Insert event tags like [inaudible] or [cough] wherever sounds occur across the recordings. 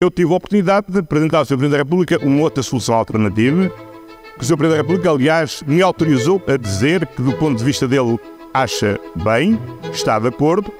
eu tive a oportunidade de apresentar ao Sr. Presidente da República uma outra solução alternativa, que o Sr. Presidente da República, aliás, me autorizou a dizer que, do ponto de vista dele, acha bem, está de acordo.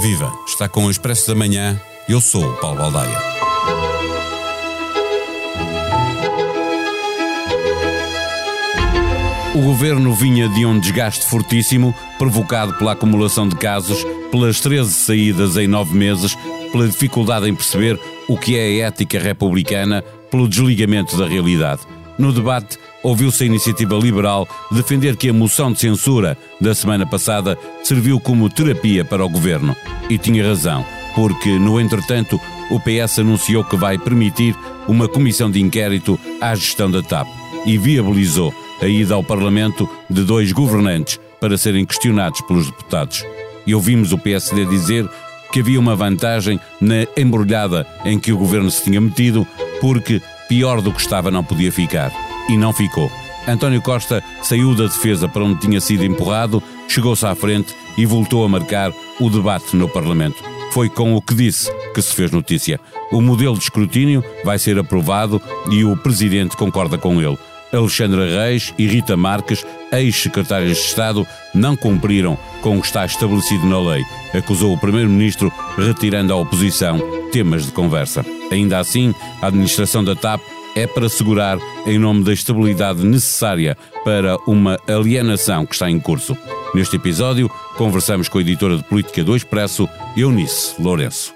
Viva! Está com o Expresso da Manhã. Eu sou o Paulo Baldaia. O governo vinha de um desgaste fortíssimo, provocado pela acumulação de casos, pelas 13 saídas em nove meses, pela dificuldade em perceber o que é a ética republicana, pelo desligamento da realidade. No debate, ouviu-se a iniciativa liberal defender que a moção de censura da semana passada serviu como terapia para o governo. E tinha razão, porque, no entretanto, o PS anunciou que vai permitir uma comissão de inquérito à gestão da TAP e viabilizou a ida ao Parlamento de dois governantes para serem questionados pelos deputados. E ouvimos o PSD dizer que havia uma vantagem na embrulhada em que o governo se tinha metido, porque pior do que estava não podia ficar. E não ficou. António Costa saiu da defesa para onde tinha sido empurrado, chegou-se à frente e voltou a marcar o debate no Parlamento. Foi com o que disse que se fez notícia. O modelo de escrutínio vai ser aprovado e o Presidente concorda com ele. Alexandra Reis e Rita Marques, ex-secretárias de Estado, não cumpriram com o que está estabelecido na lei, acusou o Primeiro-Ministro, retirando à oposição temas de conversa. Ainda assim, a administração da TAP é para assegurar, em nome da estabilidade necessária para uma alienação que está em curso. Neste episódio, conversamos com a editora de política do Expresso, Eunice Lourenço.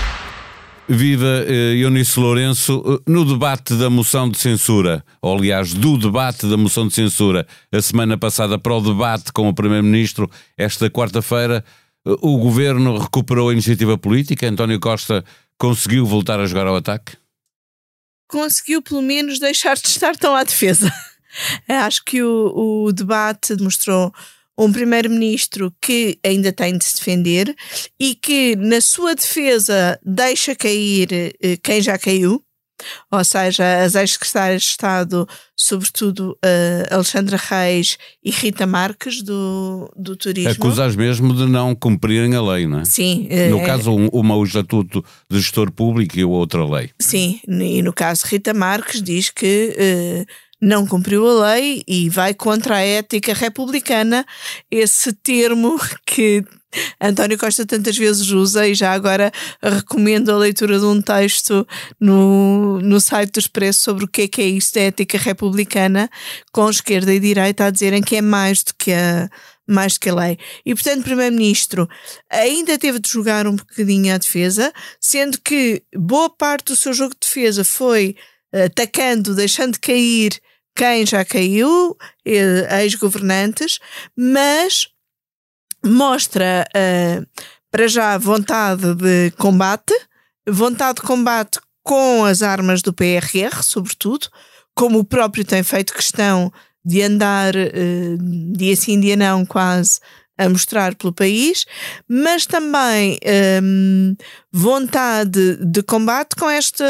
Viva eh, Eunice Lourenço, eh, no debate da moção de censura, ou aliás, do debate da moção de censura, a semana passada para o debate com o Primeiro-Ministro, esta quarta-feira, o governo recuperou a iniciativa política? António Costa conseguiu voltar a jogar ao ataque? Conseguiu, pelo menos, deixar de estar tão à defesa. [laughs] Acho que o, o debate demonstrou um primeiro-ministro que ainda tem de se defender e que, na sua defesa, deixa cair eh, quem já caiu ou seja, as ex-secretárias de Estado, sobretudo uh, Alexandra Reis e Rita Marques, do, do Turismo. Acusas mesmo de não cumprirem a lei, não é? Sim. No é... caso, uma o Estatuto de Gestor Público e a outra lei. Sim, e no caso Rita Marques diz que. Uh, não cumpriu a lei e vai contra a ética republicana, esse termo que António Costa tantas vezes usa e já agora recomendo a leitura de um texto no, no site do Expresso sobre o que é que é isso da ética republicana, com esquerda e direita a dizerem que é mais do que a, mais que a lei. E, portanto, Primeiro-Ministro ainda teve de jogar um bocadinho à defesa, sendo que boa parte do seu jogo de defesa foi atacando, deixando cair quem já caiu, eh, ex-governantes, mas mostra uh, para já vontade de combate, vontade de combate com as armas do PRR, sobretudo, como o próprio tem feito questão de andar uh, dia sim, dia não, quase a mostrar pelo país, mas também um, vontade de combate com esta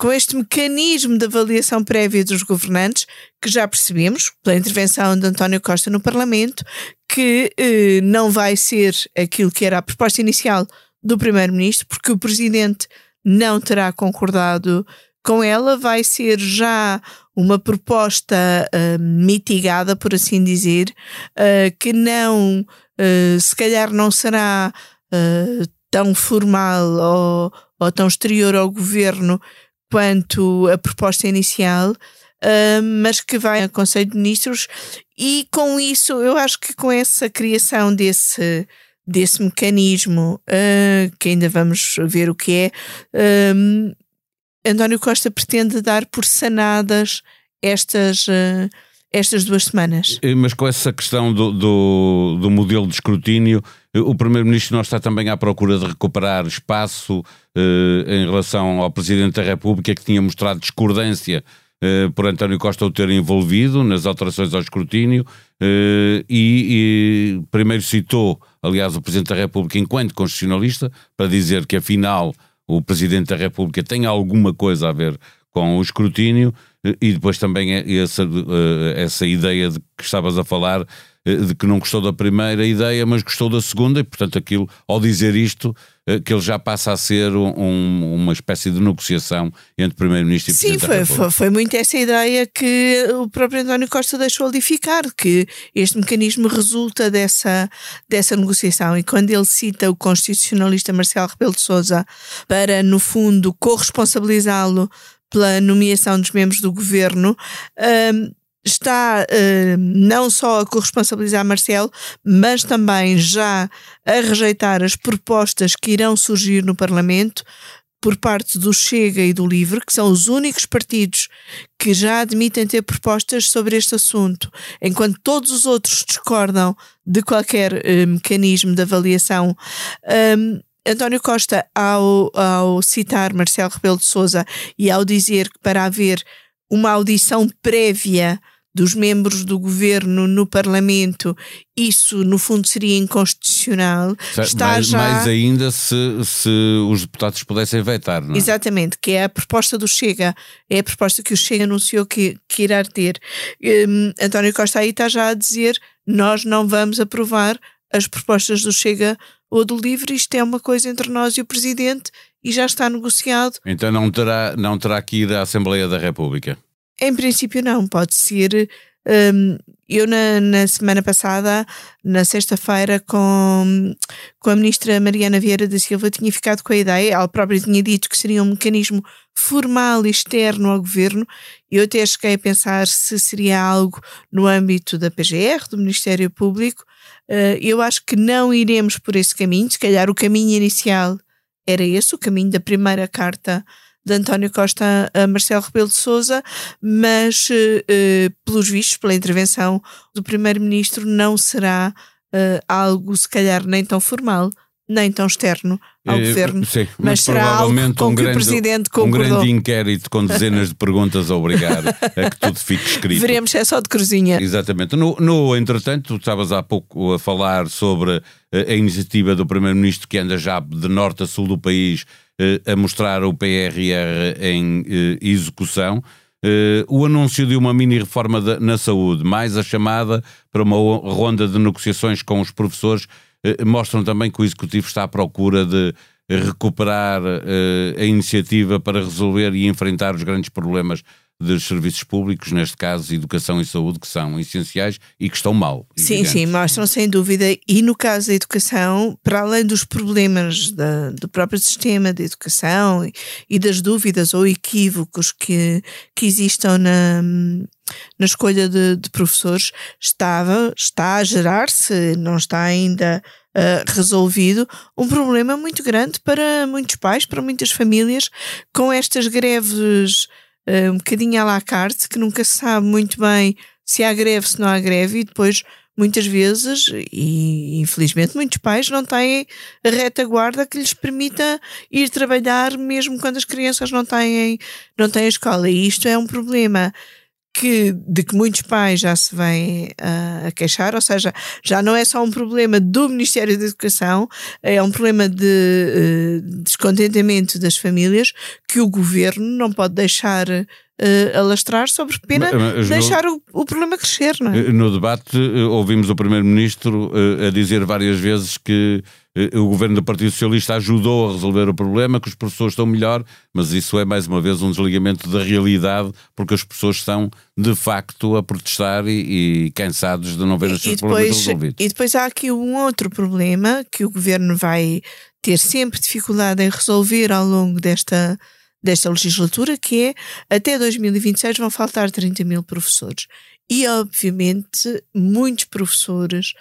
com este mecanismo de avaliação prévia dos governantes, que já percebemos, pela intervenção de António Costa no Parlamento, que eh, não vai ser aquilo que era a proposta inicial do Primeiro-Ministro, porque o Presidente não terá concordado com ela, vai ser já uma proposta uh, mitigada, por assim dizer, uh, que não, uh, se calhar não será tão formal ou, ou tão exterior ao governo quanto a proposta inicial, uh, mas que vai ao Conselho de Ministros, e com isso, eu acho que com essa criação desse, desse mecanismo, uh, que ainda vamos ver o que é, uh, António Costa pretende dar por sanadas estas estas duas semanas. Mas com essa questão do, do, do modelo de escrutínio, o Primeiro-Ministro não está também à procura de recuperar espaço eh, em relação ao Presidente da República, que tinha mostrado discordância por António Costa o ter envolvido nas alterações ao escrutínio e, e primeiro citou, aliás, o Presidente da República enquanto constitucionalista para dizer que afinal o Presidente da República tem alguma coisa a ver com o escrutínio e depois também é essa, essa ideia de que estavas a falar eh, de que não gostou da primeira ideia, mas gostou da segunda, e portanto aquilo, ao dizer isto, eh, que ele já passa a ser um, uma espécie de negociação entre Primeiro-Ministro e Sim, Presidente foi, foi, foi muito essa ideia que o próprio António Costa deixou alificar, que este mecanismo resulta dessa, dessa negociação. E quando ele cita o constitucionalista Marcelo Rebelo de Sousa para, no fundo, corresponsabilizá-lo pela nomeação dos membros do governo, um, está uh, não só a corresponsabilizar Marcelo, mas também já a rejeitar as propostas que irão surgir no Parlamento por parte do Chega e do Livre, que são os únicos partidos que já admitem ter propostas sobre este assunto, enquanto todos os outros discordam de qualquer uh, mecanismo de avaliação. Um, António Costa, ao, ao citar Marcelo Rebelo de Sousa e ao dizer que para haver uma audição prévia dos membros do governo no Parlamento, isso no fundo seria inconstitucional. Está mais, já... mais ainda se, se os deputados pudessem vetar, não é? Exatamente, que é a proposta do Chega, é a proposta que o Chega anunciou que, que irá ter. Um, António Costa aí está já a dizer: nós não vamos aprovar as propostas do Chega ou do Livre, isto é uma coisa entre nós e o Presidente e já está negociado. Então não terá, não terá que ir à Assembleia da República? Em princípio, não. Pode ser. Um, eu, na, na, semana passada, na sexta-feira, com, com a ministra Mariana Vieira da Silva, tinha ficado com a ideia, ela própria tinha dito que seria um mecanismo formal externo ao governo. Eu até cheguei a pensar se seria algo no âmbito da PGR, do Ministério Público. Uh, eu acho que não iremos por esse caminho. Se calhar o caminho inicial era esse, o caminho da primeira carta de António Costa a Marcelo Rebelo de Sousa, mas uh, pelos vistos, pela intervenção do Primeiro-Ministro, não será uh, algo se calhar nem tão formal, nem tão externo ao governo, sim, mas, mas será provavelmente algo com um que grande, o Presidente concordou. Um grande inquérito com dezenas de perguntas a obrigar a que tudo fique escrito. Veremos se é só de cruzinha. Exatamente. No, no entretanto, tu estavas há pouco a falar sobre a iniciativa do Primeiro-Ministro que anda já de norte a sul do país a mostrar o PRR em eh, execução. Uh, o anúncio de uma mini-reforma na saúde, mais a chamada para uma ronda de negociações com os professores, mostram também que o Executivo está à procura de recuperar a iniciativa para resolver e enfrentar os grandes problemas dos serviços públicos, neste caso educação e saúde, que são essenciais e que estão mal. Sim, sim, mostram sem dúvida. E no caso da educação, para além dos problemas da, do próprio sistema de educação e, e das dúvidas ou equívocos que, que existam na, na escolha de, de professores, estava, está a gerar-se, não está ainda Uh, resolvido um problema muito grande para muitos pais, para muitas famílias, com estas greves um bocadinho à la carte, que nunca se sabe muito bem se há greve, se não há greve, e depois, muitas vezes, e infelizmente muitos pais não têm a retaguarda que lhes permita ir trabalhar mesmo quando as crianças não têm, não têm escola. E isto é um problema que, de que muitos pais já se vêm uh, a queixar, ou seja, já não é só um problema do Ministério da Educação, é um problema de uh, descontentamento das famílias que o governo não pode deixar uh, alastrar sobre pena mas, deixar no, o, o, problema crescer. Não é? No debate, ouvimos o Primeiro-Ministro a dizer várias vezes que eh, o governo do Partido Socialista ajudou a resolver o problema, que os professores estão melhor, mas isso é mais uma vez um desligamento da realidade, porque as pessoas estão de facto a protestar e, e cansados de não ver os seus depois, problemas resolvidos. E depois há aqui um outro problema que o governo vai ter sempre dificuldade em resolver ao longo desta, desta legislatura, que é até 2026 vão faltar 30 mil professores. E, obviamente, muitos professores eh,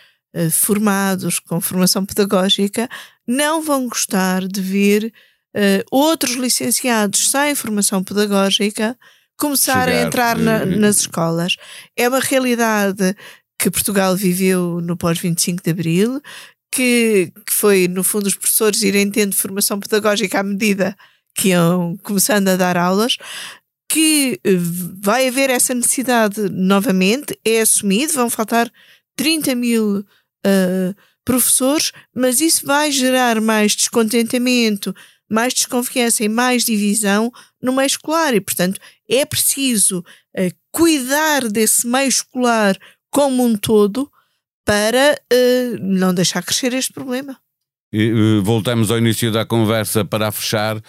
formados com formação pedagógica não vão gostar de ver uh, outros licenciados sem formação pedagógica começar Chegar, a entrar na, nas escolas. É uma realidade que Portugal viveu no pós-25 de Abril, que, que foi, no fundo, os professores irem tendo formação pedagógica à medida que iam começando a dar aulas, que eh, vai haver essa necessidade novamente, é assumido, vão faltar 30 mil uh, professores, mas isso vai gerar mais descontentamento, mais desconfiança e mais divisão no meio escolar e, portanto, é preciso uh, cuidar desse meio escolar como um todo para uh, não deixar crescer este problema. Voltamos ao início da conversa para fechar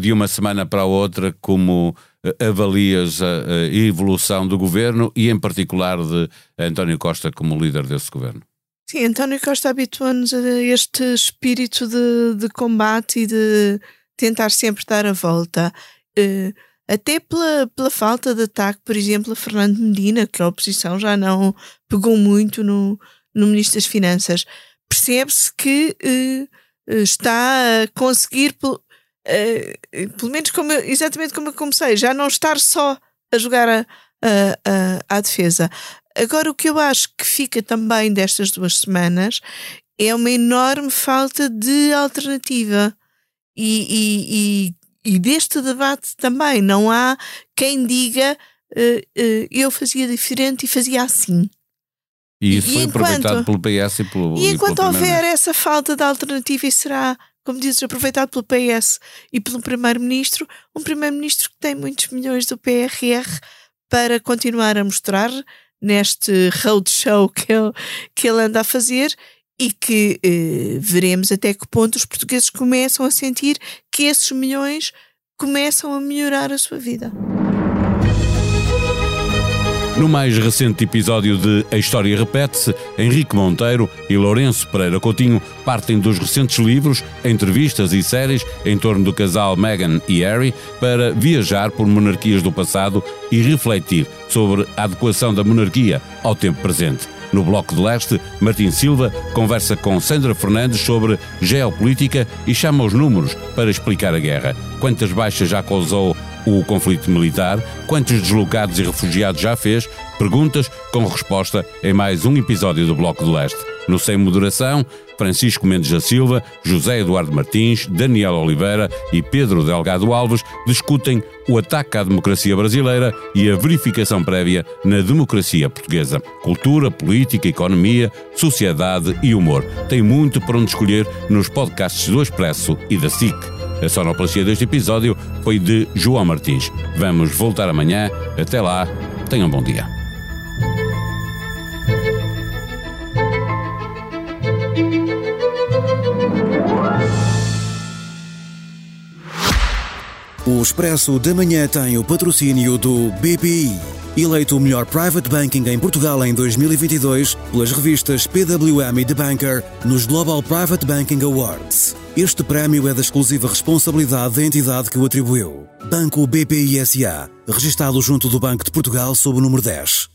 de uma semana para a outra, como avalias a, evolução do governo e, em particular, de António Costa como líder desse governo? Sim, António Costa habitua-nos a este espírito de, de, combate e de tentar sempre dar a volta. Uh, até pela, pela falta de ataque, por exemplo, a Fernando Medina, que a oposição já não pegou muito no, no Ministro das Finanças. Percebe-se que uh, está a conseguir, uh, pelo menos como, exatamente como eu comecei, já não estar só a jogar a, a, a, a defesa. Agora, o que eu acho que fica também destas duas semanas é uma enorme falta de alternativa. E, e, e, e deste debate também não há quem diga uh, uh, eu fazia diferente e fazia assim. E isso foi enquanto, aproveitado pelo PS e pelo. E enquanto e houver essa falta de alternativa, e será como dizes, aproveitado pelo PS e pelo Primeiro-Ministro, um Primeiro-Ministro que tem muitos milhões do PRR para continuar a mostrar neste roadshow que ele, que ele anda a fazer e que eh, veremos até que ponto os portugueses começam a sentir que esses milhões começam a melhorar a sua vida. No mais recente episódio de A História Repete-se, Henrique Monteiro e Lourenço Pereira Coutinho partem dos recentes livros, entrevistas e séries em torno do casal Meghan e Harry para viajar por monarquias do passado e refletir sobre a adequação da monarquia ao tempo presente. No Bloco de Leste, Martim Silva conversa com Sandra Fernandes sobre geopolítica e chama os números para explicar a guerra. Quantas baixas já causou o conflito militar, quantos deslocados e refugiados já fez, perguntas com resposta em mais um episódio do Bloco do Leste. No Sem Moderação, Francisco Mendes da Silva, José Eduardo Martins, Daniel Oliveira e Pedro Delgado Alves discutem o ataque à democracia brasileira e a verificação prévia na democracia portuguesa. Cultura, política, economia, sociedade e humor. Tem muito para onde escolher nos podcasts do Expresso e da SIC. A sonoplastia deste episódio foi de João Martins. Vamos voltar amanhã. Até lá, tenham um bom dia. O Expresso da Manhã tem o patrocínio do BPI, eleito o melhor private banking em Portugal em 2022 pelas revistas PWM e The Banker nos Global Private Banking Awards. Este prémio é da exclusiva responsabilidade da entidade que o atribuiu. Banco BPI SA, registado junto do Banco de Portugal sob o número 10.